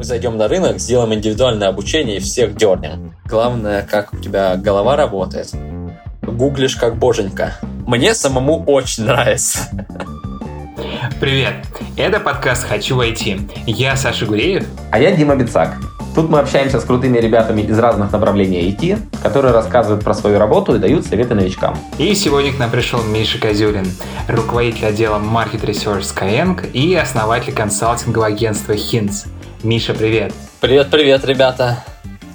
Мы зайдем на рынок, сделаем индивидуальное обучение и всех дернем. Главное, как у тебя голова работает. Гуглишь как боженька. Мне самому очень нравится. Привет, это подкаст «Хочу войти». Я Саша Гуреев. А я Дима Бицак. Тут мы общаемся с крутыми ребятами из разных направлений IT, которые рассказывают про свою работу и дают советы новичкам. И сегодня к нам пришел Миша Козюлин, руководитель отдела Market Research Skyeng и основатель консалтингового агентства Hints. Миша, привет. Привет-привет, ребята.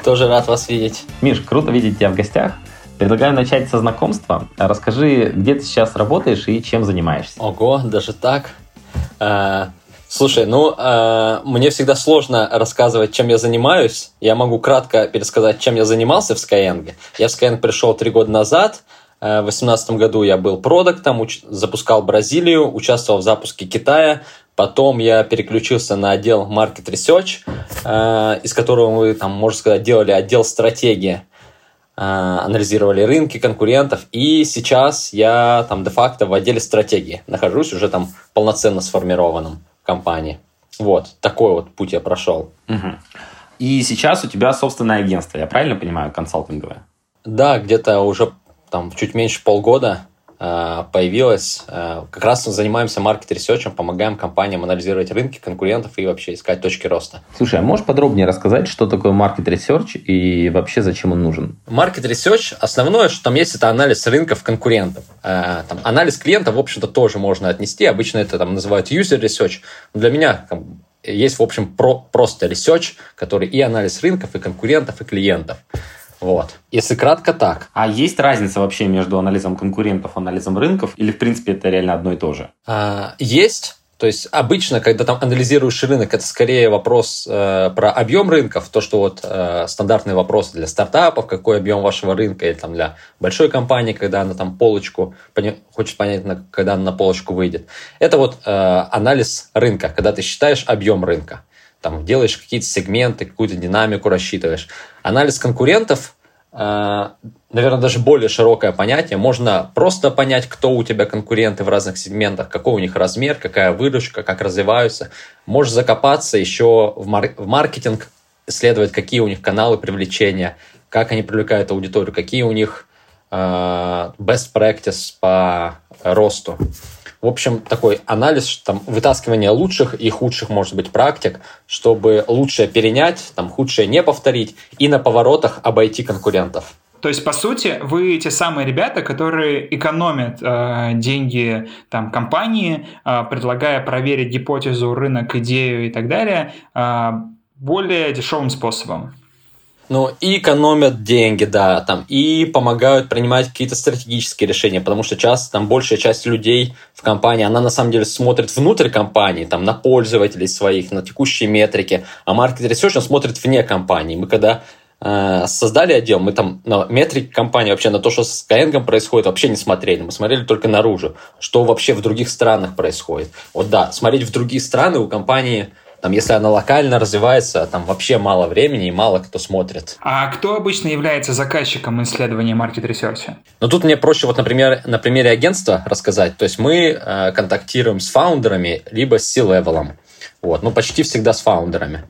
Тоже рад вас видеть. Миш, круто видеть тебя в гостях. Предлагаю начать со знакомства. Расскажи, где ты сейчас работаешь и чем занимаешься. Ого, даже так? А, слушай, ну, а, мне всегда сложно рассказывать, чем я занимаюсь. Я могу кратко пересказать, чем я занимался в Skyeng. Я в Skyeng пришел три года назад. А, в 2018 году я был продуктом, запускал Бразилию, участвовал в запуске Китая, Потом я переключился на отдел Market Research, э, из которого мы, там, можно сказать, делали отдел стратегии, э, анализировали рынки конкурентов. И сейчас я там де-факто в отделе стратегии нахожусь, уже там полноценно сформированном в компании. Вот, такой вот путь я прошел. Угу. И сейчас у тебя собственное агентство, я правильно понимаю, консалтинговое? Да, где-то уже там чуть меньше полгода появилась. Как раз мы занимаемся market research ем, помогаем компаниям анализировать рынки конкурентов и вообще искать точки роста. Слушай, а можешь подробнее рассказать, что такое market research и вообще зачем он нужен? Market research, основное, что там есть, это анализ рынков конкурентов. Там, анализ клиента, в общем-то, тоже можно отнести. Обычно это там называют user research. Для меня там, есть, в общем, про, просто research, который и анализ рынков, и конкурентов, и клиентов. Вот. Если кратко так. А есть разница вообще между анализом конкурентов и анализом рынков? Или, в принципе, это реально одно и то же? А, есть. То есть обычно, когда там анализируешь рынок, это скорее вопрос э, про объем рынков, то, что вот э, стандартные вопросы для стартапов, какой объем вашего рынка, или там для большой компании, когда она там полочку, пони, хочет понять, когда она на полочку выйдет. Это вот э, анализ рынка, когда ты считаешь объем рынка там делаешь какие-то сегменты, какую-то динамику рассчитываешь. Анализ конкурентов, э, наверное, даже более широкое понятие. Можно просто понять, кто у тебя конкуренты в разных сегментах, какой у них размер, какая выручка, как развиваются. Можешь закопаться еще в, мар- в маркетинг, исследовать, какие у них каналы привлечения, как они привлекают аудиторию, какие у них э, best practice по росту. В общем, такой анализ, там, вытаскивание лучших и худших, может быть, практик, чтобы лучшее перенять, там, худшее не повторить и на поворотах обойти конкурентов. То есть, по сути, вы те самые ребята, которые экономят э, деньги там, компании, э, предлагая проверить гипотезу, рынок, идею и так далее э, более дешевым способом. Ну, и экономят деньги, да, там, и помогают принимать какие-то стратегические решения, потому что часто там большая часть людей в компании, она на самом деле смотрит внутрь компании, там, на пользователей своих, на текущие метрики, а Research он смотрит вне компании. Мы когда э, создали отдел, мы там на метрики компании, вообще на то, что с Skyeng происходит, вообще не смотрели. Мы смотрели только наружу, что вообще в других странах происходит. Вот да, смотреть в другие страны у компании там, если она локально развивается, там вообще мало времени и мало кто смотрит. А кто обычно является заказчиком исследования market research а? Ну, тут мне проще вот, например, на примере агентства рассказать. То есть мы э, контактируем с founder ами, либо с C-level ом. Вот, ну, почти всегда с фаундерами.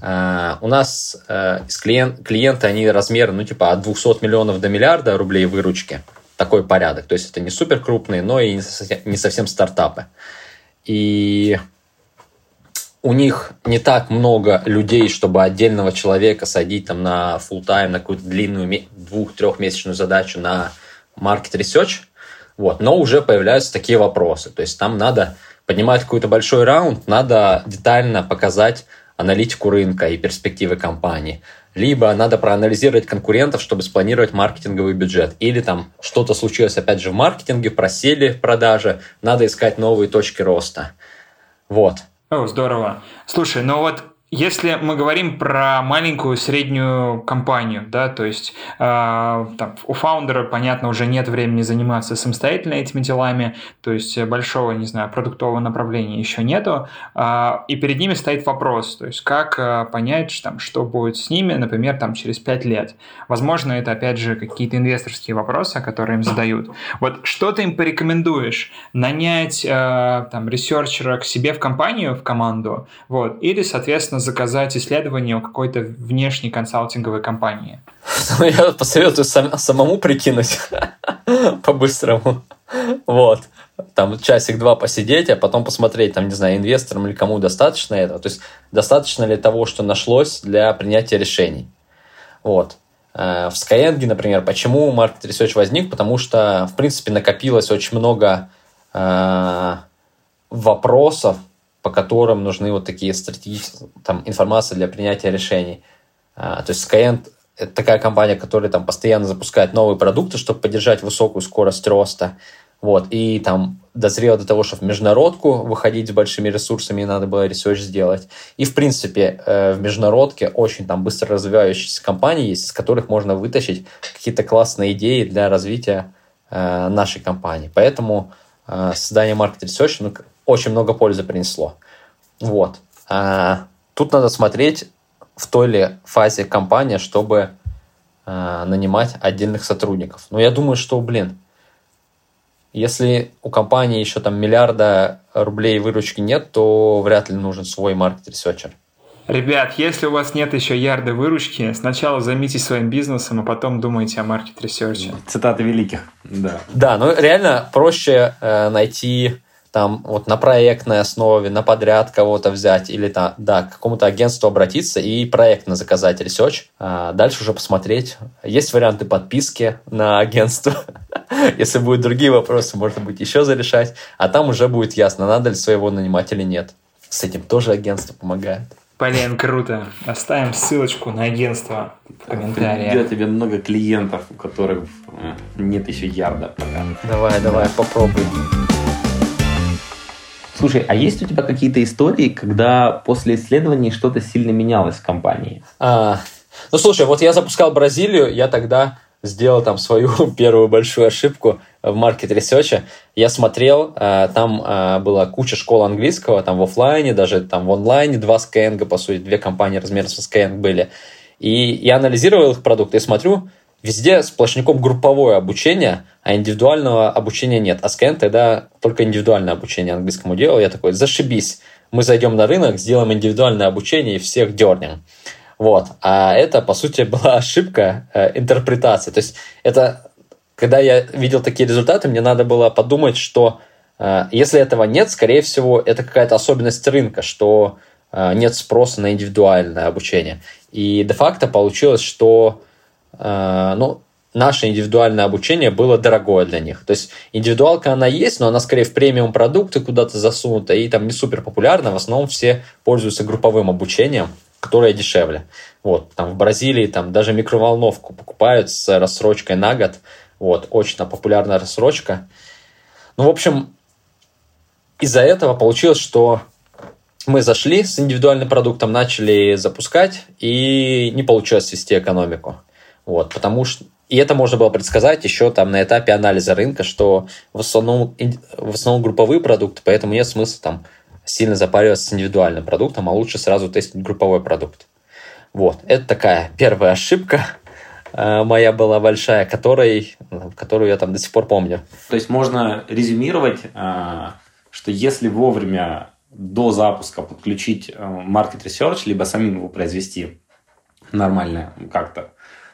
Uh, у нас uh, из клиент, клиенты, они размеры, ну, типа, от 200 миллионов до миллиарда рублей выручки. Такой порядок. То есть это не супер крупные, но и не совсем, не совсем стартапы. И у них не так много людей, чтобы отдельного человека садить там на full тайм на какую-то длинную двух-трехмесячную задачу на market research, вот, но уже появляются такие вопросы. То есть там надо поднимать какой-то большой раунд, надо детально показать аналитику рынка и перспективы компании. Либо надо проанализировать конкурентов, чтобы спланировать маркетинговый бюджет. Или там что-то случилось опять же в маркетинге, просели в продаже, надо искать новые точки роста. Вот. О, здорово. Слушай, ну вот если мы говорим про маленькую среднюю компанию, да, то есть э, там, у фаундера, понятно, уже нет времени заниматься самостоятельно этими делами, то есть большого, не знаю, продуктового направления еще нету, э, и перед ними стоит вопрос, то есть как э, понять, там, что будет с ними, например, там, через пять лет. Возможно, это, опять же, какие-то инвесторские вопросы, которые им задают. Вот что ты им порекомендуешь? Нанять э, там, ресерчера к себе в компанию, в команду, вот, или, соответственно, заказать исследование у какой-то внешней консалтинговой компании? Ну, я посоветую сам, самому прикинуть по-быстрому. Вот. Там часик-два посидеть, а потом посмотреть, там, не знаю, инвесторам или кому достаточно этого. То есть, достаточно ли того, что нашлось для принятия решений. Вот. Э, в Skyeng, например, почему Market Research возник? Потому что, в принципе, накопилось очень много э, вопросов, по которым нужны вот такие стратегические, там, информации для принятия решений. Э, то есть Skyeng – это такая компания, которая там постоянно запускает новые продукты, чтобы поддержать высокую скорость роста. Вот, и там дозрело до того, что в международку выходить с большими ресурсами, надо было research сделать. И, в принципе, э, в международке очень там быстро развивающиеся компании есть, из которых можно вытащить какие-то классные идеи для развития э, нашей компании. Поэтому создание Market Research ну, очень много пользы принесло. Вот. А, тут надо смотреть, в той ли фазе компания, чтобы нанимать отдельных сотрудников. Но я думаю, что, блин, если у компании еще там миллиарда рублей выручки нет, то вряд ли нужен свой market researcher. Ребят, если у вас нет еще ярды выручки, сначала займитесь своим бизнесом, а потом думайте о market research е. Цитаты великих, да. Да, ну реально проще э, найти там вот на проектной основе, на подряд кого-то взять или там, да, к какому-то агентству обратиться и проектно заказать research. А дальше уже посмотреть. Есть варианты подписки на агентство. Если будут другие вопросы, можно будет еще зарешать. А там уже будет ясно, надо ли своего нанимать или нет. С этим тоже агентство помогает. Блин, круто. Оставим ссылочку на агентство в комментариях. Придет тебе много клиентов, у которых э, нет еще ярда пока. Давай, давай, попробуй. Слушай, а есть у тебя какие-то истории, когда после исследований что-то сильно менялось в компании? А, ну, слушай, вот я запускал Бразилию, я тогда сделал там свою первую большую ошибку в market research е. Я смотрел, а, там а, была куча школ английского, там в офлайне, даже там в онлайне два Skyeng, по сути, две компании размером со Skyeng были. И я анализировал их продукты и смотрю, Везде сплошняком групповое обучение, а индивидуального обучения нет. А Skyeng тогда только индивидуальное обучение английскому делал. Я такой, зашибись, мы зайдем на рынок, сделаем индивидуальное обучение и всех дернем. Вот. А это, по сути, была ошибка э, интерпретации. То есть это, когда я видел такие результаты, мне надо было подумать, что э, если этого нет, скорее всего, это какая-то особенность рынка, что э, нет спроса на индивидуальное обучение. И де-факто получилось, что Э, ну, наше индивидуальное обучение было дорогое для них. То есть индивидуалка она есть, но она скорее в премиум продукты куда-то засунута и там не супер популярна. В основном все пользуются групповым обучением, которое дешевле. Вот, там в Бразилии там даже микроволновку покупают с рассрочкой на год. Вот, очень популярная рассрочка. Ну, в общем, из-за этого получилось, что мы зашли с индивидуальным продуктом, начали запускать, и не получилось вести экономику. Вот, потому что и это можно было предсказать еще там на этапе анализа рынка, что в основном, в основном групповые продукты, поэтому нет смысла там сильно запариваться с индивидуальным продуктом, а лучше сразу тестить групповой продукт. Вот, это такая первая ошибка э, моя была большая, которой, которую я там до сих пор помню. То есть можно резюмировать, э, что если вовремя до запуска подключить э, market research, либо самим его произвести нормально как-то,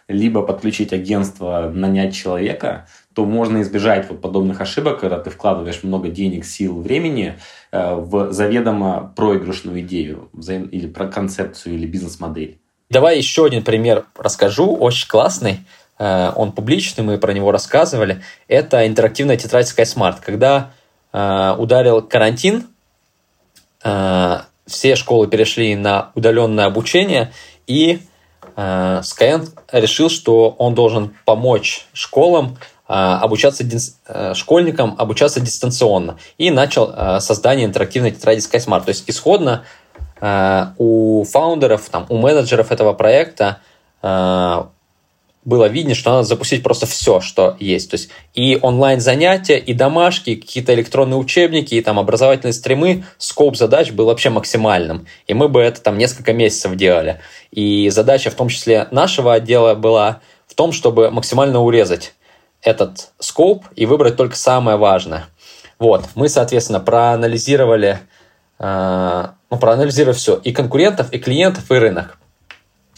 либо подключить агентство, нанять человека, то можно избежать вот подобных ошибок, когда ты вкладываешь много денег, сил, времени э, в заведомо проигрышную идею или про концепцию или бизнес-модель. Давай еще один пример расскажу, очень классный. Э, он публичный, мы про него рассказывали. Это интерактивная тетрадь SkySmart. Когда э, ударил карантин, все школы перешли на удаленное обучение, и Skyeng решил, что он должен помочь школам э, обучаться э, школьникам обучаться дистанционно и начал создание интерактивной тетради SkySmart. То есть исходно у фаундеров, там, у менеджеров этого проекта было видно, что надо запустить просто все, что есть. То есть и онлайн-занятия, и домашки, какие-то электронные учебники, и там образовательные стримы. Скоп задач был вообще максимальным. И мы бы это там несколько месяцев делали. И задача в том числе нашего отдела была в том, чтобы максимально урезать этот скоп и выбрать только самое важное. Вот, мы, соответственно, проанализировали э, ну, проанализировав все, и конкурентов, и клиентов, и рынок.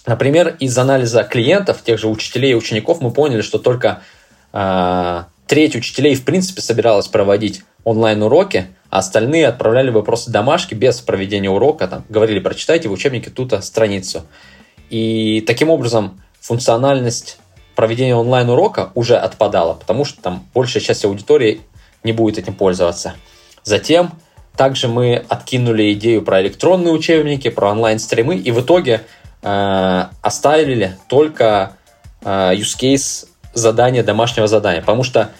Например, из анализа клиентов, тех же учителей и учеников, мы поняли, что только э, треть учителей в принципе собиралась проводить онлайн-уроки, а остальные отправляли вопросы домашки без проведения урока, там, говорили, прочитайте в учебнике ту страницу. И таким образом функциональность проведения онлайн-урока уже отпадала, потому что там большая часть аудитории не будет этим пользоваться. Затем также мы откинули идею про электронные учебники, про онлайн-стримы, и в итоге э, оставили только э, use case задания, домашнего задания, потому что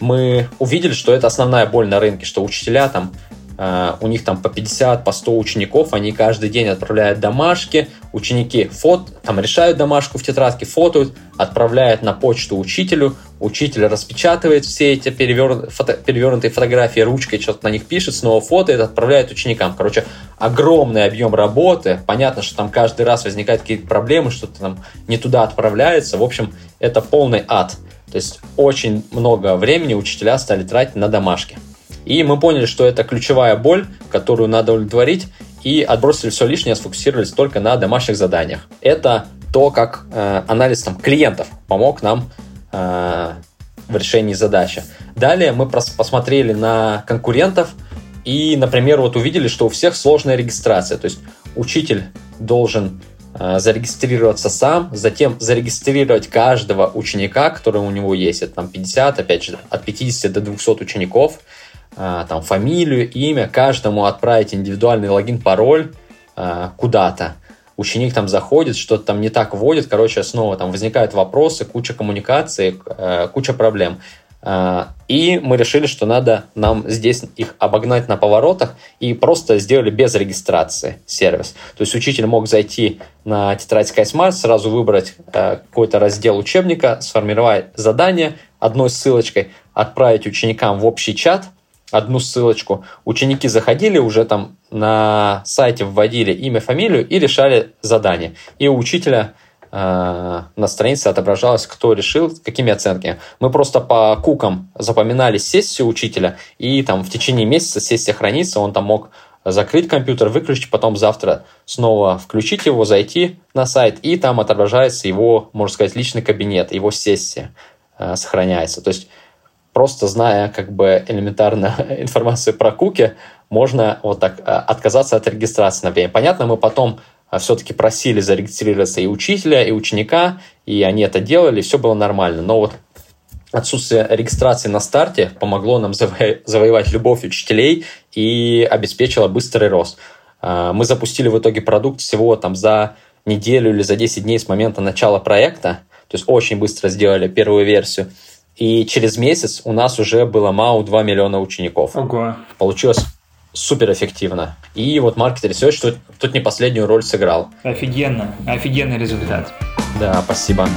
мы увидели, что это основная боль на рынке, что учителя там Uh, у них там по 50, по 100 учеников, они каждый день отправляют домашки, ученики фот, там решают домашку в тетрадке, фотоют, отправляют на почту учителю, учитель распечатывает все эти перевер... фото... перевернутые фотографии ручкой, что-то на них пишет, снова фотоет, отправляет ученикам. Короче, огромный объем работы, понятно, что там каждый раз возникают какие-то проблемы, что-то там не туда отправляется, в общем, это полный ад. То есть очень много времени учителя стали тратить на домашки. И мы поняли, что это ключевая боль, которую надо удовлетворить, и отбросили все лишнее, сфокусировались только на домашних заданиях. Это то, как э, анализ там, клиентов помог нам э, в решении задачи. Далее мы посмотрели на конкурентов и, например, вот увидели, что у всех сложная регистрация. То есть учитель должен э, зарегистрироваться сам, затем зарегистрировать каждого ученика, который у него есть. Это там 50, опять же, от 50 до 200 учеников – там фамилию, имя, каждому отправить индивидуальный логин, пароль а, куда-то. Ученик там заходит, что-то там не так вводит, короче, снова там возникают вопросы, куча коммуникации, а, куча проблем. И мы решили, что надо нам здесь их обогнать на поворотах и просто сделали без регистрации сервис. То есть учитель мог зайти на тетрадь SkySmart, сразу выбрать какой-то раздел учебника, сформировать задание одной ссылочкой, отправить ученикам в общий чат – одну ссылочку. Ученики заходили уже там на сайте, вводили имя, фамилию и решали задание. И у учителя э, на странице отображалось, кто решил, какими оценками. Мы просто по кукам запоминали сессию учителя, и там в течение месяца сессия хранится, он там мог закрыть компьютер, выключить, потом завтра снова включить его, зайти на сайт, и там отображается его, можно сказать, личный кабинет, его сессия э, сохраняется. То есть просто зная как бы элементарно информацию про куки, можно вот так э, отказаться от регистрации, например. Понятно, мы потом э, все-таки просили зарегистрироваться и учителя, и ученика, и они это делали, все было нормально. Но вот отсутствие регистрации на старте помогло нам заво- завоевать любовь учителей и обеспечило быстрый рост. Э, мы запустили в итоге продукт всего там за неделю или за 10 дней с момента начала проекта, то есть очень быстро сделали первую версию. И через месяц у нас уже было МАУ 2 миллиона учеников. Ого. Получилось супер эффективно. И вот Market Research тут, тут не последнюю роль сыграл. Офигенно. Офигенный результат. Да, спасибо.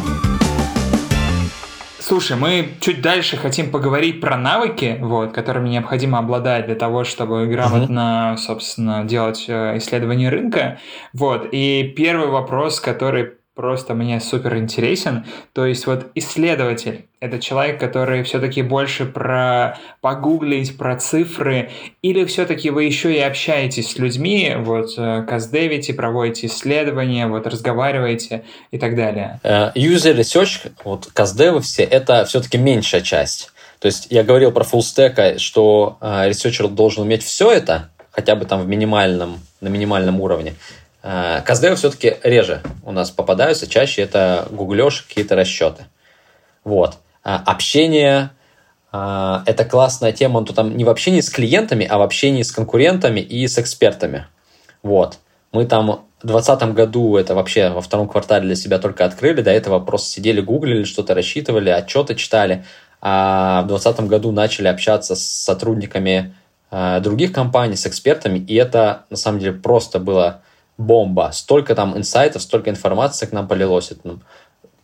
Слушай, мы чуть дальше хотим поговорить про навыки, вот, которыми необходимо обладать для того, чтобы грамотно, uh-huh. собственно, делать э, исследование рынка. Вот. И первый вопрос, который просто мне супер интересен. То есть вот исследователь — это человек, который все-таки больше про погуглить, про цифры, или все-таки вы еще и общаетесь с людьми, вот э, custdev ите, проводите исследования, вот разговариваете и так далее? Uh, user research, вот custdev ы все, это все-таки меньшая часть. То есть я говорил про stack, что uh, researcher должен уметь все это, хотя бы там в минимальном, на минимальном уровне. Э, Каздевы все-таки реже у нас попадаются, чаще это гуглешь, какие-то расчеты. Вот. Э, общение э, – это классная тема, но там не в общении с клиентами, а в общении с конкурентами и с экспертами. Вот. Мы там в 2020 году это вообще во втором квартале для себя только открыли, до этого просто сидели, гуглили, что-то рассчитывали, отчеты читали, а в 2020 году начали общаться с сотрудниками других компаний, с экспертами, и это на самом деле просто было бомба. Столько там инсайтов, столько информации к нам полилось. Это, ну,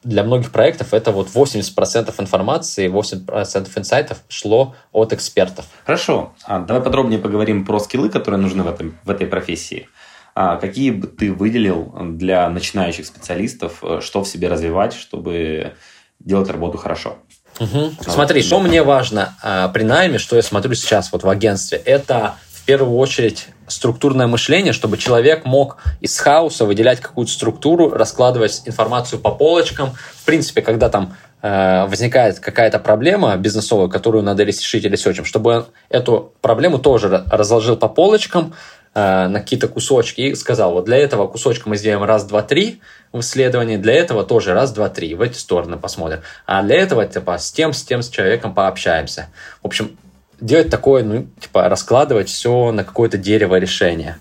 для многих проектов это вот 80% информации, 80% инсайтов шло от экспертов. Хорошо. А давай подробнее поговорим про скиллы, которые нужны в, этом, в этой профессии. А какие бы ты выделил для начинающих специалистов, э, что в себе развивать, чтобы делать работу хорошо? Угу. Смотри, что мне важно а, при найме, что я смотрю сейчас вот в агентстве, это в первую очередь структурное мышление, чтобы человек мог из хаоса выделять какую-то структуру, раскладывать информацию по полочкам. В принципе, когда там э, возникает какая-то проблема бизнесовая, которую надо решить ресерчем, чтобы он эту проблему тоже разложил по полочкам, э, на какие-то кусочки и сказал, вот для этого кусочка мы сделаем раз, два, три в исследовании, для этого тоже раз, два, три, в эти стороны посмотрим. А для этого, типа, с тем, с тем, с человеком пообщаемся. В общем, делать такое, ну, типа, раскладывать все на какое-то дерево решения.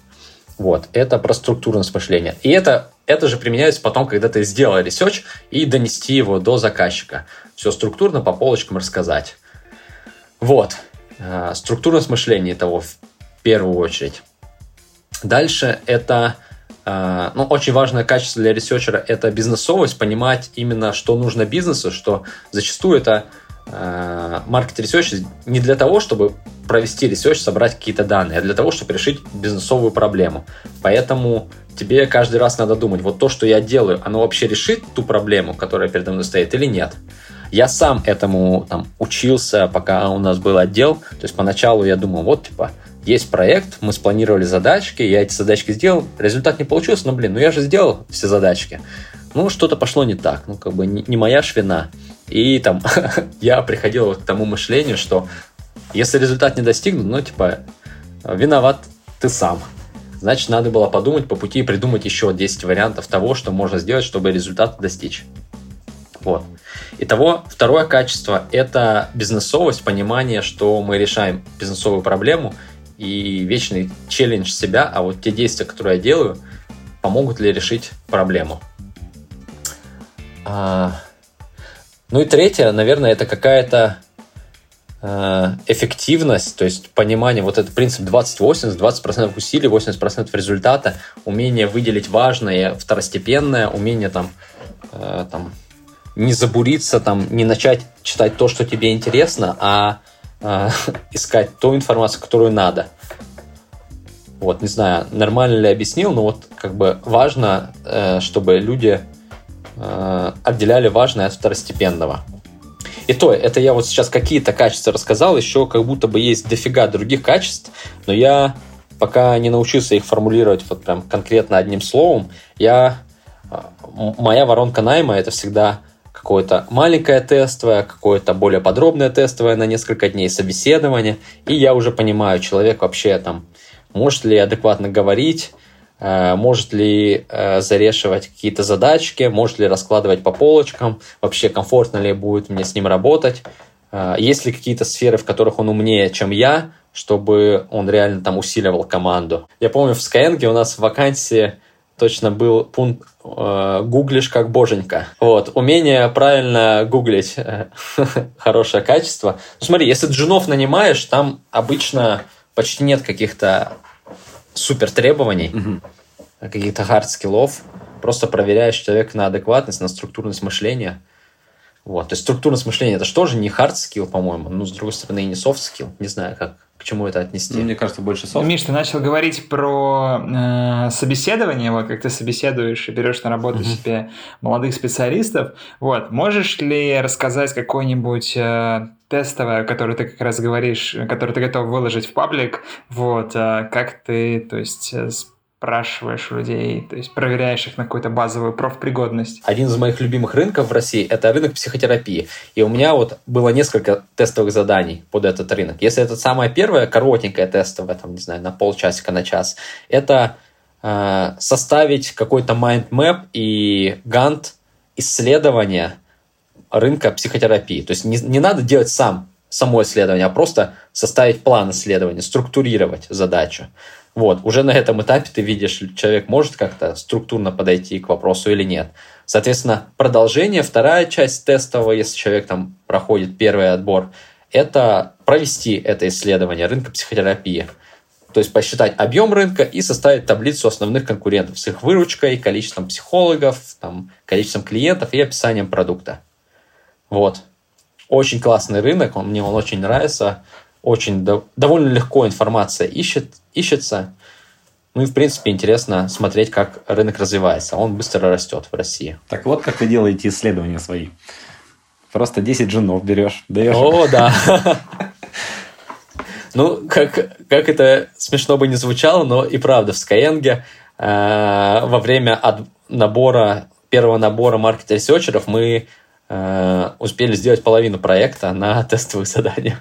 Вот, это про структурность мышления. И это, это же применяется потом, когда ты сделал research, и донести его до заказчика. Все структурно по полочкам рассказать. Вот, э, структурность мышления того в первую очередь. Дальше это э, ну, очень важное качество для researcher а – это бизнесовость, понимать именно, что нужно бизнесу, что зачастую это э, research не для того, чтобы провести research, собрать какие-то данные, а для того, чтобы решить бизнесовую проблему. Поэтому тебе каждый раз надо думать, вот то, что я делаю, оно вообще решит ту проблему, которая передо мной стоит или нет. Я сам этому там, учился, пока у нас был отдел. То есть поначалу я думал, вот типа, есть проект, мы спланировали задачки, я эти задачки сделал, результат не получился, но, блин, ну я же сделал все задачки. Ну, что-то пошло не так, ну, как бы не, не моя ж вина. И там я приходил вот к тому мышлению, что если результат не достигнут, ну, типа, виноват ты сам. Значит, надо было подумать по пути и придумать еще 10 вариантов того, что можно сделать, чтобы результат достичь. Вот. Итого, второе качество – это бизнесовость, понимание, что мы решаем бизнесовую проблему и вечный челлендж себя, а вот те действия, которые я делаю, помогут ли решить проблему. А, ну и третье, наверное, это какая-то э, эффективность, то есть понимание, вот этот принцип 20-80, 20%, усилий, 80% результата, умение выделить важное, второстепенное, умение там, э, там не забуриться, там, не начать читать то, что тебе интересно, а э, искать ту информацию, которую надо. Вот, не знаю, нормально ли объяснил, но вот как бы важно, э, чтобы люди Э, отделяли важное от второстепенного. И то, это я вот сейчас какие-то качества рассказал, еще как будто бы есть дофига других качеств, но я пока не научился их формулировать вот прям конкретно одним словом, я э, моя воронка найма это всегда какое-то маленькое тестовое, какое-то более подробное тестовое на несколько дней собеседование, и я уже понимаю, человек вообще там может ли адекватно говорить, может ли э, зарешивать какие-то задачки, может ли раскладывать по полочкам, вообще комфортно ли будет мне с ним работать, э, есть ли какие-то сферы, в которых он умнее, чем я, чтобы он реально там усиливал команду. Я помню, в Skyeng у нас в вакансии точно был пункт э, «гуглишь как боженька». Вот, умение правильно гуглить, хорошее качество. Смотри, если джунов нанимаешь, там обычно почти нет каких-то супер требований, угу. каких-то hard skill ов. Просто проверяешь человека на адекватность, на структурность мышления. Вот. То есть структурность мышления это же не hard skill, по-моему, ну, с другой стороны, и не soft skill. Не знаю, как, к чему это отнести. Ну, мне кажется, больше soft. Миш, ты начал говорить про э, собеседование, вот как ты собеседуешь и берешь на работу mm-hmm. себе молодых специалистов. Вот, можешь ли рассказать какой-нибудь э, тестовое, которое ты как раз говоришь, которое ты готов выложить в паблик, вот, э, как ты, то есть, спрашиваешь людей, то есть проверяешь их на какую-то базовую профпригодность. Один из моих любимых рынков в России – это рынок психотерапии. И у меня вот было несколько тестовых заданий под этот рынок. Если это самое первое, коротенькое тестовое, там, не знаю, на полчасика, на час, это э, составить какой-то mind map и гант исследования рынка психотерапии. То есть не, не надо делать сам само исследование, а просто составить план исследования, структурировать задачу. Вот, уже на этом этапе ты видишь, человек может как-то структурно подойти к вопросу или нет. Соответственно, продолжение, вторая часть тестового, если человек там проходит первый отбор, это провести это исследование рынка психотерапии. То есть посчитать объем рынка и составить таблицу основных конкурентов с их выручкой, количеством психологов, там, количеством клиентов и описанием продукта. Вот. Очень классный рынок, он, мне он очень нравится очень до, довольно легко информация ищет, ищется. Ну и, в принципе, интересно смотреть, как рынок развивается. Он быстро растет в России. Так вот, как вы делаете исследования свои. Просто 10 джунов берешь, даешь. О, да. Ну, как, как это смешно бы не звучало, но и правда, в Skyeng э, во время от набора, первого набора маркет-ресерчеров мы э, успели сделать половину проекта на тестовых заданиях.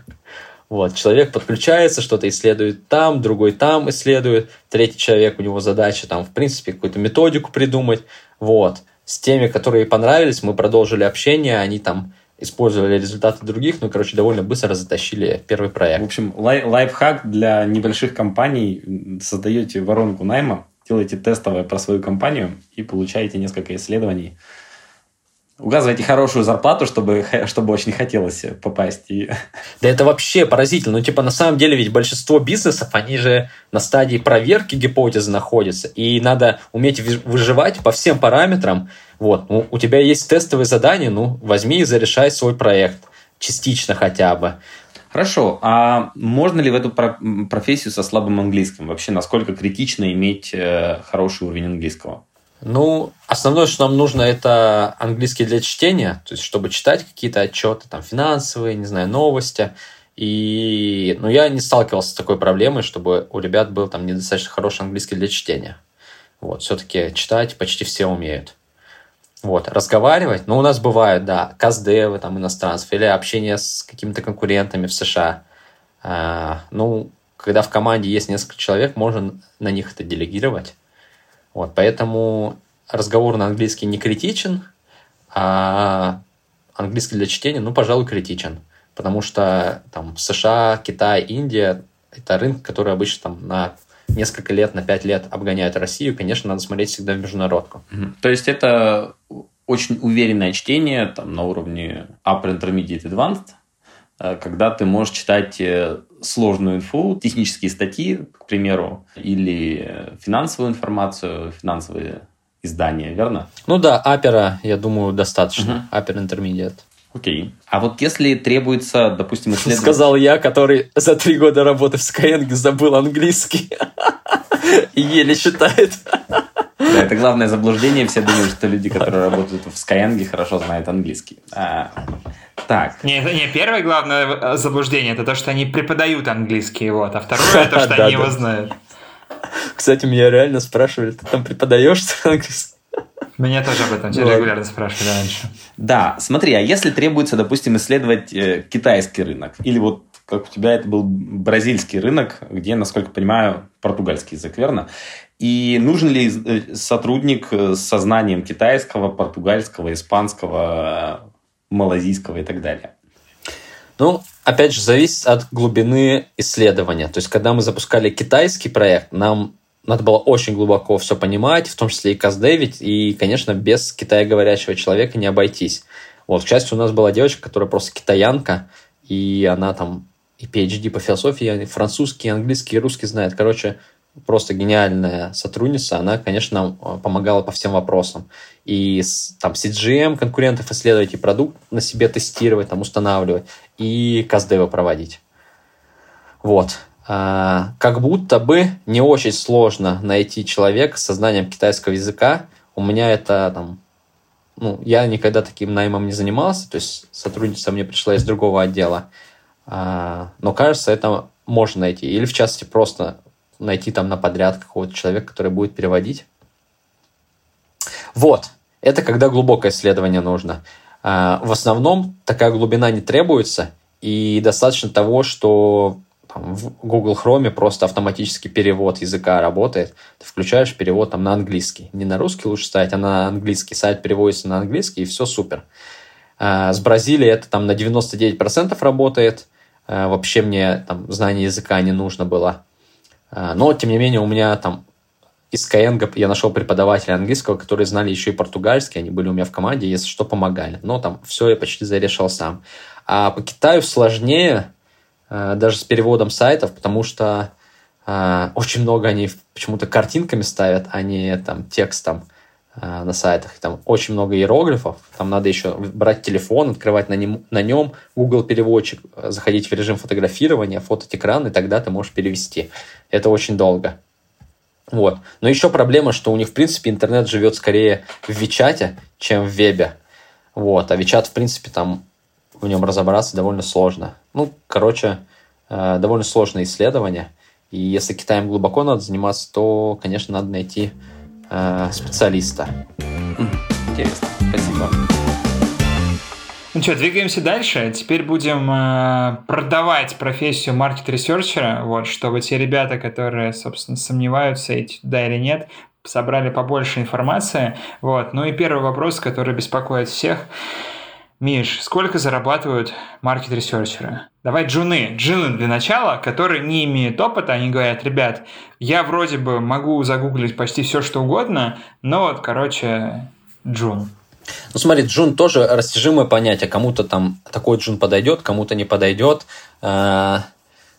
Вот, человек подключается, что-то исследует там, другой там исследует, третий человек, у него задача там, в принципе, какую-то методику придумать. Вот. С теми, которые понравились, мы продолжили общение, они там использовали результаты других, ну, короче, довольно быстро затащили первый проект. В общем, лай- лайфхак для небольших компаний. Создаете воронку найма, делаете тестовое про свою компанию и получаете несколько исследований указывайте хорошую зарплату, чтобы, чтобы очень хотелось попасть. И... Да это вообще поразительно. Ну, типа, на самом деле, ведь большинство бизнесов, они же на стадии проверки гипотезы находятся, и надо уметь выживать по всем параметрам. Вот, ну, у тебя есть тестовые задания, ну, возьми и зарешай свой проект, частично хотя бы. Хорошо, а можно ли в эту профессию со слабым английским? Вообще, насколько критично иметь э, хороший уровень английского? Ну, основное, что нам нужно, это английский для чтения, то есть чтобы читать какие-то отчеты, там, финансовые, не знаю, новости. И, ну, я не сталкивался с такой проблемой, чтобы у ребят был там недостаточно хороший английский для чтения. Вот, все-таки читать почти все умеют. Вот, разговаривать, ну, у нас бывают, да, каздевы там иностранцев или общение с какими-то конкурентами в США. А, ну, когда в команде есть несколько человек, можно на них это делегировать. Вот, поэтому разговор на английский не критичен, а английский для чтения, ну, пожалуй, критичен. Потому что там США, Китай, Индия – это рынок, который обычно там на несколько лет, на пять лет обгоняет Россию. Конечно, надо смотреть всегда в международку. То есть это очень уверенное чтение там, на уровне Upper Intermediate Advanced, э, когда ты можешь читать э, сложную инфу, технические статьи, к примеру, или финансовую информацию, финансовые издания, верно? Ну да, апера, я думаю, достаточно. Апер uh-huh. Intermediate. Окей. А вот если требуется, допустим, исследовать... Сказал я, который за три года работы в Skyeng забыл английский и еле читает. Да, это главное заблуждение. Все думают, что люди, которые работают в Skyeng, хорошо знают английский. Так. Не, не, первое главное заблуждение это то, что они преподают английский, вот, а второе то, что они его знают. Кстати, меня реально спрашивали, ты там преподаешь английский? Меня тоже об этом вот. регулярно спрашивали раньше. Да, смотри, а если требуется, допустим, исследовать э, китайский рынок, или вот как у тебя это был бразильский рынок, где, насколько понимаю, португальский язык, верно? И нужен ли э, сотрудник э, с сознанием китайского, португальского, испанского, малазийского и так далее? Ну, опять же, зависит от глубины исследования. То есть, когда мы запускали китайский проект, нам надо было очень глубоко все понимать, в том числе и каздевить, и, конечно, без китайговорящего человека не обойтись. Вот, к счастью, у нас была девочка, которая просто китаянка, и она там и PhD по философии, и французский, и английский, и русский знает. Короче, просто гениальная сотрудница, она, конечно, нам а, помогала по всем вопросам. И там CGM конкурентов исследовать, и продукт на себе тестировать, там устанавливать, и каздевы проводить. Вот. А, как будто бы не очень сложно найти человека с сознанием китайского языка. У меня это там ну, я никогда таким наймом не занимался, то есть сотрудница мне пришла из другого отдела. А, но кажется, это можно найти. Или, в частности, просто найти там на подряд какого-то человека, который будет переводить. Вот. Это когда глубокое исследование нужно. А, в основном такая глубина не требуется, и достаточно того, что в Google Chrome просто автоматический перевод языка работает. Ты включаешь перевод там на английский. Не на русский лучше ставить, а на английский. Сайт переводится на английский, и все супер. А, с Бразилией это там на 99% работает. А, вообще мне там знание языка не нужно было. А, но, тем не менее, у меня там из Skyeng я нашел преподавателя английского, которые знали еще и португальский, они были у меня в команде, если что, помогали. Но там все я почти зарешал сам. А по Китаю сложнее, а, даже с переводом сайтов, потому что а, очень много они почему-то картинками ставят, а не там текстом на сайтах. Там очень много иероглифов. Там надо еще брать телефон, открывать на нем, на нем Google переводчик, заходить в режим фотографирования, фототь экран, и тогда ты можешь перевести. Это очень долго. Вот. Но еще проблема, что у них, в принципе, интернет живет скорее в Вичате, чем в Вебе. Вот. А Вичат, в принципе, там в нем разобраться довольно сложно. Ну, короче, э, довольно сложное исследование. И если Китаем глубоко надо заниматься, то, конечно, надо найти э, специалиста. Интересно. Спасибо. Ну что, двигаемся дальше. Теперь будем э, продавать профессию маркет-ресерчера, вот, чтобы те ребята, которые, собственно, сомневаются, идти туда или нет, собрали побольше информации. Вот. Ну и первый вопрос, который беспокоит всех. Миш, сколько зарабатывают маркет-ресерчеры? Давай джуны. Джуны для начала, которые не имеют опыта, они говорят, ребят, я вроде бы могу загуглить почти все, что угодно, но вот, короче, джун. Ну, смотри, джун тоже растяжимое понятие. Кому-то там такой джун подойдет, кому-то не подойдет. А,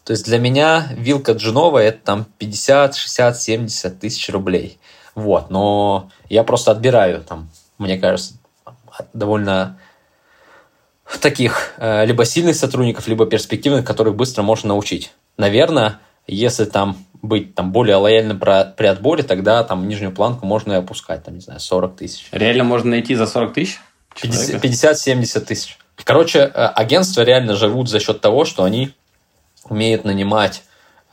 то есть для меня вилка джуновая это там 50, 60, 70 тысяч рублей. Вот, но я просто отбираю там, мне кажется, довольно таких э, либо сильных сотрудников, либо перспективных, которых быстро можно научить. Наверное, если там быть там более лояльным при отборе, тогда там нижнюю планку можно и опускать, там, не знаю, 40 тысяч. Реально можно найти за 40 тысяч? 50-70 тысяч. Короче, э, агентства реально живут за счет того, что они умеют нанимать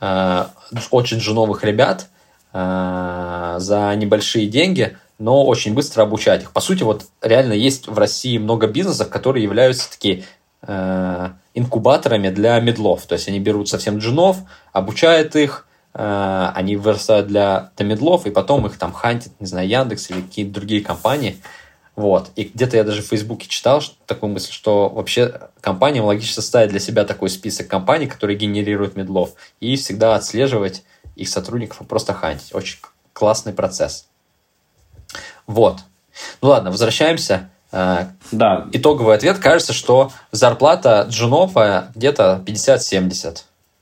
э, очень джуновых ребят э, за небольшие деньги, но очень быстро обучать их. По сути, вот реально есть в России много бизнесов, которые являются такие э, инкубаторами для медлов. То есть они берут совсем джунов, обучают их, э, они вырастают для, для медлов, и потом их там хантит, не знаю, Яндекс или какие-то другие компании. Вот. И где-то я даже в Фейсбуке читал что, такую мысль, что вообще компаниям логично ставить для себя такой список компаний, которые генерируют медлов, и всегда отслеживать их сотрудников и просто hunt ить. Очень классный процесс. Вот. Ну ладно, возвращаемся. Э, да. Итоговый ответ. Кажется, что зарплата джуна где-то 50-70.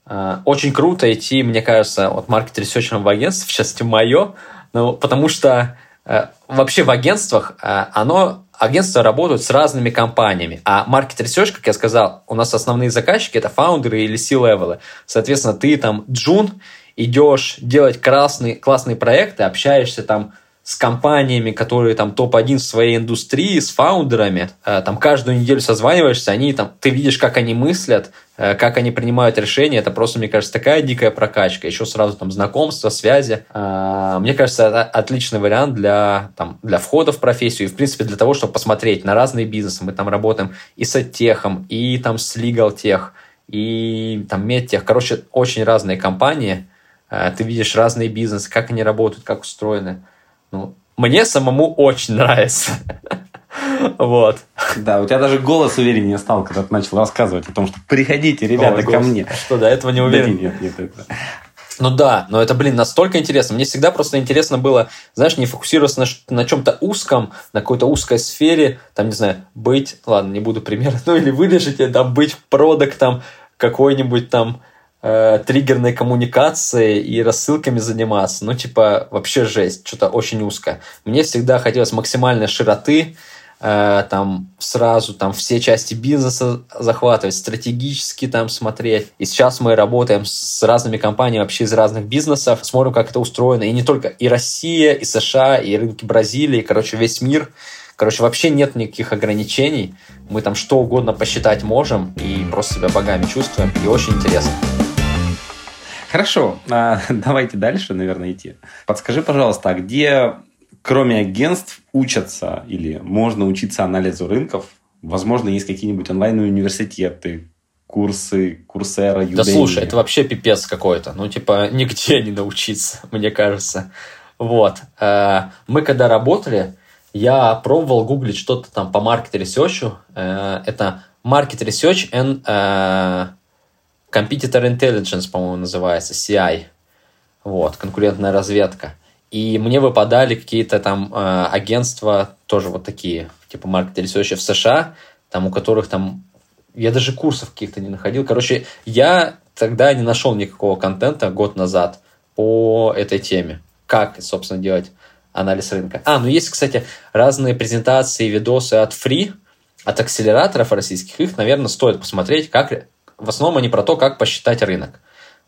Э, очень круто идти, мне кажется, от market researcher ом в агентство, в частности, мое, ну, потому что э, вообще в агентствах оно агентства работают с разными компаниями. А market research, как я сказал, у нас основные заказчики это founder ы или C-level ы. Соответственно, ты там джун, идешь делать красные, классные проекты, общаешься там с компаниями, которые там топ-1 в своей индустрии, с фаундерами, э, там каждую неделю созваниваешься, они там, ты видишь, как они мыслят, э, как они принимают решения, это просто, мне кажется, такая дикая прокачка, еще сразу там знакомства, связи. Э, мне кажется, это отличный вариант для, там, для входа в профессию и, в принципе, для того, чтобы посмотреть на разные бизнесы. Мы там работаем и с техом, и там с legal тех, и там медтех. Короче, очень разные компании. Ты видишь разные бизнесы, как они работают, как устроены. Ну, мне самому очень нравится. Вот. Да, у тебя даже голос увереннее стал, когда ты начал рассказывать о том, что приходите, ребята, ко мне. Что, до этого не уверен? Да, нет, нет, нет. Ну да, но это, блин, настолько интересно. Мне всегда просто интересно было, знаешь, не фокусироваться на, на чем-то узком, на какой-то узкой сфере, там, не знаю, быть, ладно, не буду примерно, ну или вырежете, там, быть продуктом какой-нибудь там, э, триггерной коммуникацией и рассылками заниматься. Ну, типа, вообще жесть, что-то очень узкое. Мне всегда хотелось максимальной широты, э, там сразу там все части бизнеса захватывать, стратегически там смотреть. И сейчас мы работаем с разными компаниями вообще из разных бизнесов, смотрим, как это устроено. И не только и Россия, и США, и рынки Бразилии, короче, весь мир. Короче, вообще нет никаких ограничений. Мы там что угодно посчитать можем и просто себя богами чувствуем. И очень интересно. Хорошо, а, давайте дальше, наверное, идти. Подскажи, пожалуйста, а где, кроме агентств, учатся или можно учиться анализу рынков? Возможно, есть какие-нибудь онлайн-университеты, курсы, курсера, Udemy. Да слушай, это вообще пипец какой-то. Ну, типа, нигде не научиться, мне кажется. Вот. Э, мы когда работали, я пробовал гуглить что-то там по market research у. Э, это Market Research and Competitor Intelligence, по-моему, называется, CI. Вот, конкурентная разведка. И мне выпадали какие-то там э, агентства, тоже вот такие, типа Market Research в США, там у которых там... Я даже курсов каких-то не находил. Короче, я тогда не нашел никакого контента год назад по этой теме. Как, собственно, делать анализ рынка. А, ну есть, кстати, разные презентации, видосы от Free, от акселераторов российских. Их, наверное, стоит посмотреть, как в основном они про то, как посчитать рынок.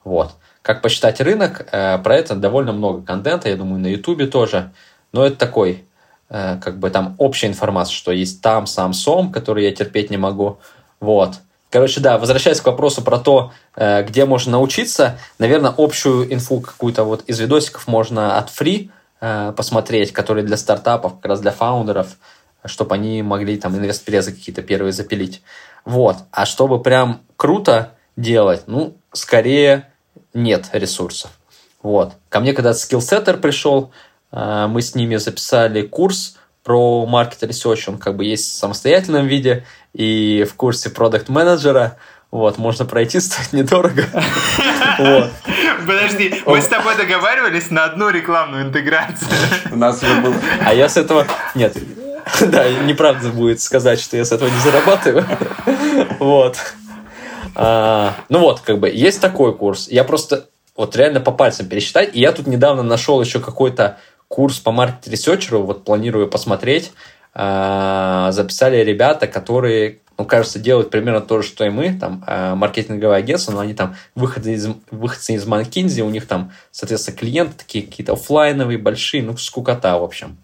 Вот. Как посчитать рынок, э, про это довольно много контента, я думаю, на Ютубе тоже. Но это такой, э, как бы там общая информация, что есть там, сом, который я терпеть не могу. Вот. Короче, да, возвращаясь к вопросу про то, э, где можно научиться, наверное, общую инфу какую-то вот из видосиков можно от Free посмотреть, которые для стартапов, как раз для фаундеров, чтобы они могли там инвест-презы какие-то первые запилить. Вот. А чтобы прям круто делать, ну, скорее нет ресурсов. Вот. Ко мне когда скиллсеттер пришел, э, мы с ними записали курс про market research, он как бы есть в самостоятельном виде и в курсе продукт менеджера вот, можно пройти, стоит недорого. Вот. Подожди, мы с тобой договаривались на одну рекламную интеграцию. У нас уже было. А я с этого... Нет, да, неправда будет сказать, что я с этого не зарабатываю. Вот. А, ну вот, как бы, есть такой курс. Я просто вот реально по пальцам пересчитать. И я тут недавно нашел еще какой-то курс по market researcher у, вот планирую посмотреть. А, записали ребята, которые, ну, кажется, делают примерно то же, что и мы, там, а, маркетинговое агентство, но они там выходцы из, выходцы из McKinsey, у них там, соответственно, клиенты такие какие-то офлайновые, большие, ну, скукота, в общем.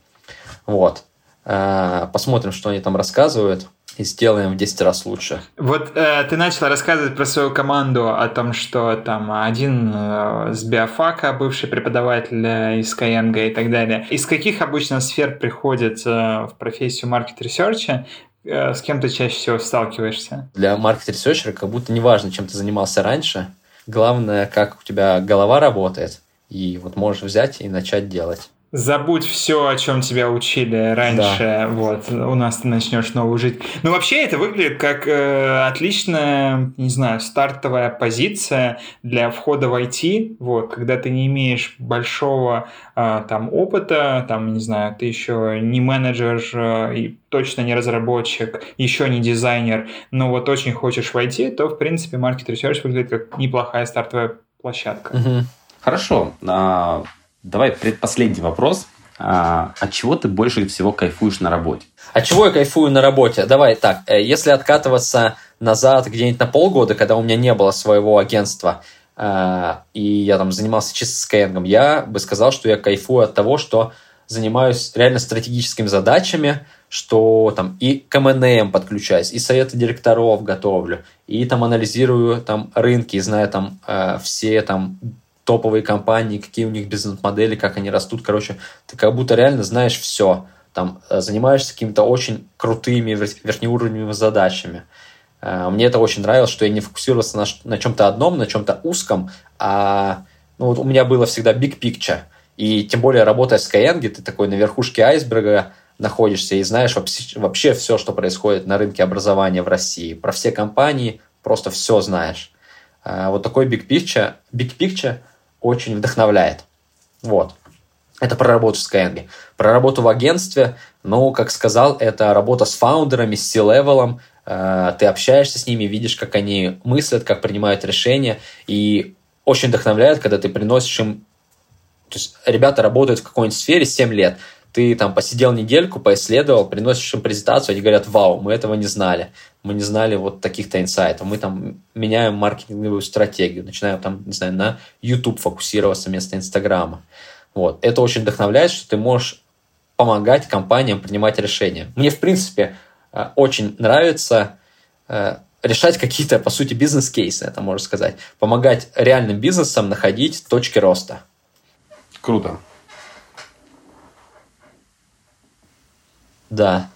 Вот. А, посмотрим, что они там рассказывают и сделаем в 10 раз лучше. Вот э, ты начал рассказывать про свою команду, о том, что там один э, с биофака, бывший преподаватель э, из Skyeng и так далее. Из каких обычно сфер приходит э, в профессию market research а? Э, с кем ты чаще всего сталкиваешься? Для market researcher а как будто не важно, чем ты занимался раньше. Главное, как у тебя голова работает. И вот можешь взять и начать делать забудь все, о чем тебя учили раньше, да. вот, у нас ты начнешь новую жизнь. Ну, вообще это выглядит как э, отличная, не знаю, стартовая позиция для входа в IT, вот, когда ты не имеешь большого э, там опыта, там, не знаю, ты еще не менеджер э, и точно не разработчик, еще не дизайнер, но вот очень хочешь войти, то, в принципе, Market Research выглядит как неплохая стартовая площадка. Угу. Хорошо. А Давай предпоследний вопрос. А, от чего ты больше всего кайфуешь на работе? От чего я кайфую на работе? Давай так, э, если откатываться назад где-нибудь на полгода, когда у меня не было своего агентства, э, и я там занимался чисто скайенгом, я бы сказал, что я кайфую от того, что занимаюсь реально стратегическими задачами, что там и к МНМ подключаюсь, и советы директоров готовлю, и там анализирую там рынки, знаю там э, все там топовые компании, какие у них бизнес-модели, как они растут. Короче, ты как будто реально знаешь все. Там э, занимаешься какими-то очень крутыми верхнеуровневыми задачами. Э, мне это очень нравилось, что я не фокусировался на, на чем-то одном, на чем-то узком, а ну, вот у меня было всегда big picture. И тем более, работая с Skyeng, ты такой на верхушке айсберга находишься и знаешь вообще, вообще все, что происходит на рынке образования в России. Про все компании просто все знаешь. Э, вот такой big picture, big picture – очень вдохновляет. Вот. Это про работу с Skyeng. Про работу в агентстве, ну, как сказал, это работа с founder ами, с C-level ом. Э, ты общаешься с ними, видишь, как они мыслят, как принимают решения. И очень вдохновляет, когда ты приносишь им... То есть ребята работают в какой-нибудь сфере 7 лет ты там посидел недельку, поисследовал, приносишь им презентацию, они говорят, вау, мы этого не знали, мы не знали вот таких-то инсайтов, мы там меняем маркетинговую стратегию, начинаем там, не знаю, на YouTube фокусироваться вместо Инстаграма. Вот. Это очень вдохновляет, что ты можешь помогать компаниям принимать решения. Мне, в принципе, э, очень нравится э, решать какие-то, по сути, бизнес-кейсы, это можно сказать. Помогать реальным бизнесам находить точки роста. Круто. Да.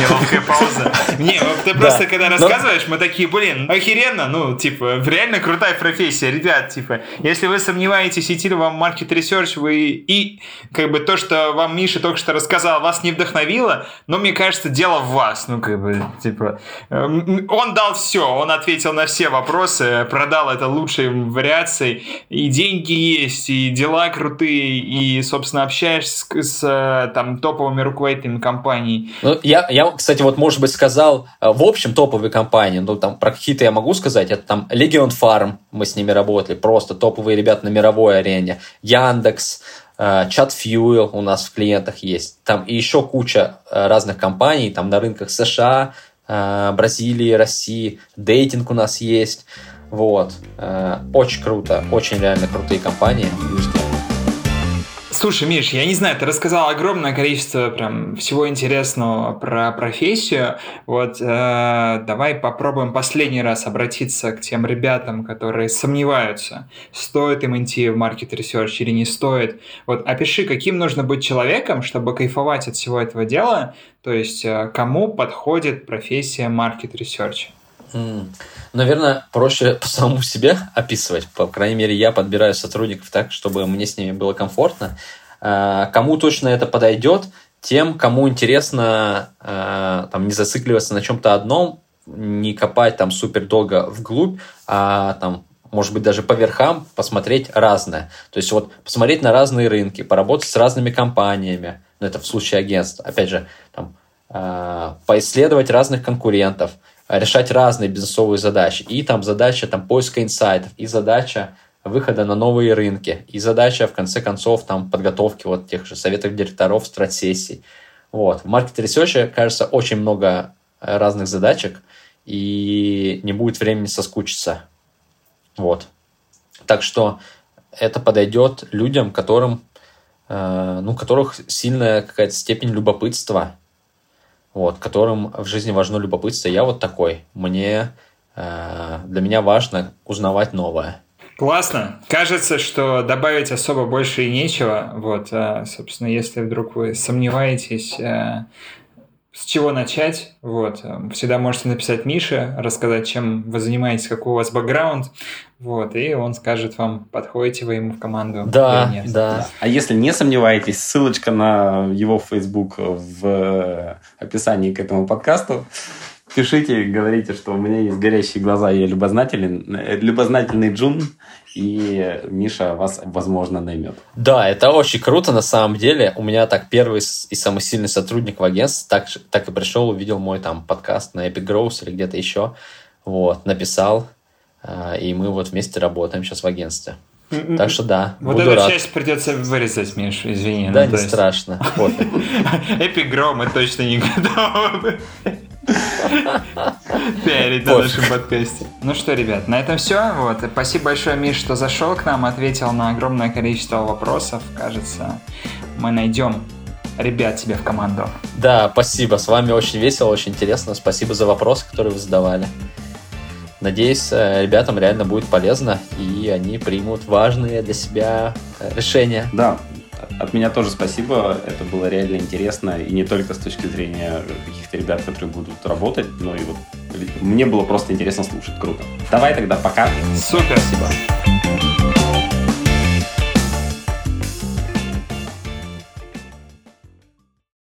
Неловкая пауза. Не, ты просто когда рассказываешь, мы такие, блин, охеренно, ну, типа, реально крутая профессия, ребят, типа, если вы сомневаетесь, идти ли вам market research, вы и, как бы, то, что вам Миша только что рассказал, вас не вдохновило, но, мне кажется, дело в вас, ну, как бы, типа, эм, он дал все, он ответил на все вопросы, продал это лучшей вариацией, и деньги есть, и дела крутые, и, собственно, общаешься с, с там, топовыми руководителями компаний. Ну, я, я, кстати, вот, может быть, сказал, э, в общем, топовые компании, ну, там, про какие-то я могу сказать, это там Legion Farm, мы с ними работали, просто топовые ребята на мировой арене, Яндекс, Chatfuel э, у нас в клиентах есть, там и еще куча э, разных компаний, там на рынках США, Бразилии, России, дейтинг у нас есть, вот, очень круто, очень реально крутые компании, Слушай, Миш, я не знаю, ты рассказал огромное количество прям всего интересного про профессию. Вот э, давай попробуем последний раз обратиться к тем ребятам, которые сомневаются, стоит им идти в маркет research или не стоит. Вот опиши, каким нужно быть человеком, чтобы кайфовать от всего этого дела, то есть э, кому подходит профессия маркет research. Наверное, проще самому себе описывать. По крайней мере, я подбираю сотрудников так, чтобы мне с ними было комфортно. А, кому точно это подойдет, тем, кому интересно а, там, не зацикливаться на чем-то одном, не копать там супер долго вглубь, а там может быть, даже по верхам посмотреть разное. То есть вот посмотреть на разные рынки, поработать с разными компаниями, ну, это в случае агентства, опять же, там, э, поисследовать разных конкурентов, решать разные бизнесовые задачи. И там задача там, поиска инсайтов, и задача выхода на новые рынки, и задача, в конце концов, там, подготовки вот тех же советов директоров, стратсессий. Вот. В market research е, кажется, очень много разных задачек, и не будет времени соскучиться. Вот. Так что это подойдет людям, которым, э, ну, которых сильная какая-то степень любопытства, вот, которым в жизни важно любопытство. Я вот такой. Мне э, для меня важно узнавать новое. Классно. Кажется, что добавить особо больше и нечего. Вот, а, собственно, если вдруг вы сомневаетесь, э, с чего начать, вот, э, всегда можете написать Мише, рассказать, чем вы занимаетесь, какой у вас бэкграунд, вот, и он скажет вам, подходите вы ему в команду да, или нет. Да. А если не сомневаетесь, ссылочка на его Facebook в описании к этому подкасту. Пишите, говорите, что у меня есть горящие глаза, я любознательный, любознательный Джун, и Миша вас, возможно, наймет. Да, это очень круто на самом деле. У меня так первый и самый сильный сотрудник в агентстве так, так и пришел, увидел мой там подкаст на Epic Growth или где-то еще, вот, написал, а, и мы вот вместе работаем сейчас в агентстве. Так что да. Вот буду эту рад. часть придется вырезать, Миш, извини. Да, ну, не страшно. Эпигром мы точно не готовы. Пиарить на нашем подкасте. Ну что, ребят, на этом все. Вот. Спасибо большое, Миш, что зашел к нам, ответил на огромное количество вопросов. Кажется, мы найдем ребят тебе в команду. Да, спасибо. С вами очень весело, очень интересно. Спасибо за вопросы, которые вы задавали. Надеюсь, э, ребятам реально будет полезно, и они примут важные для себя э, решения. Да, от меня тоже спасибо. Это было реально интересно. И не только с точки зрения каких-то ребят, которые будут работать, но и вот мне было просто интересно слушать. Круто. Давай тогда пока. Супер. Спасибо.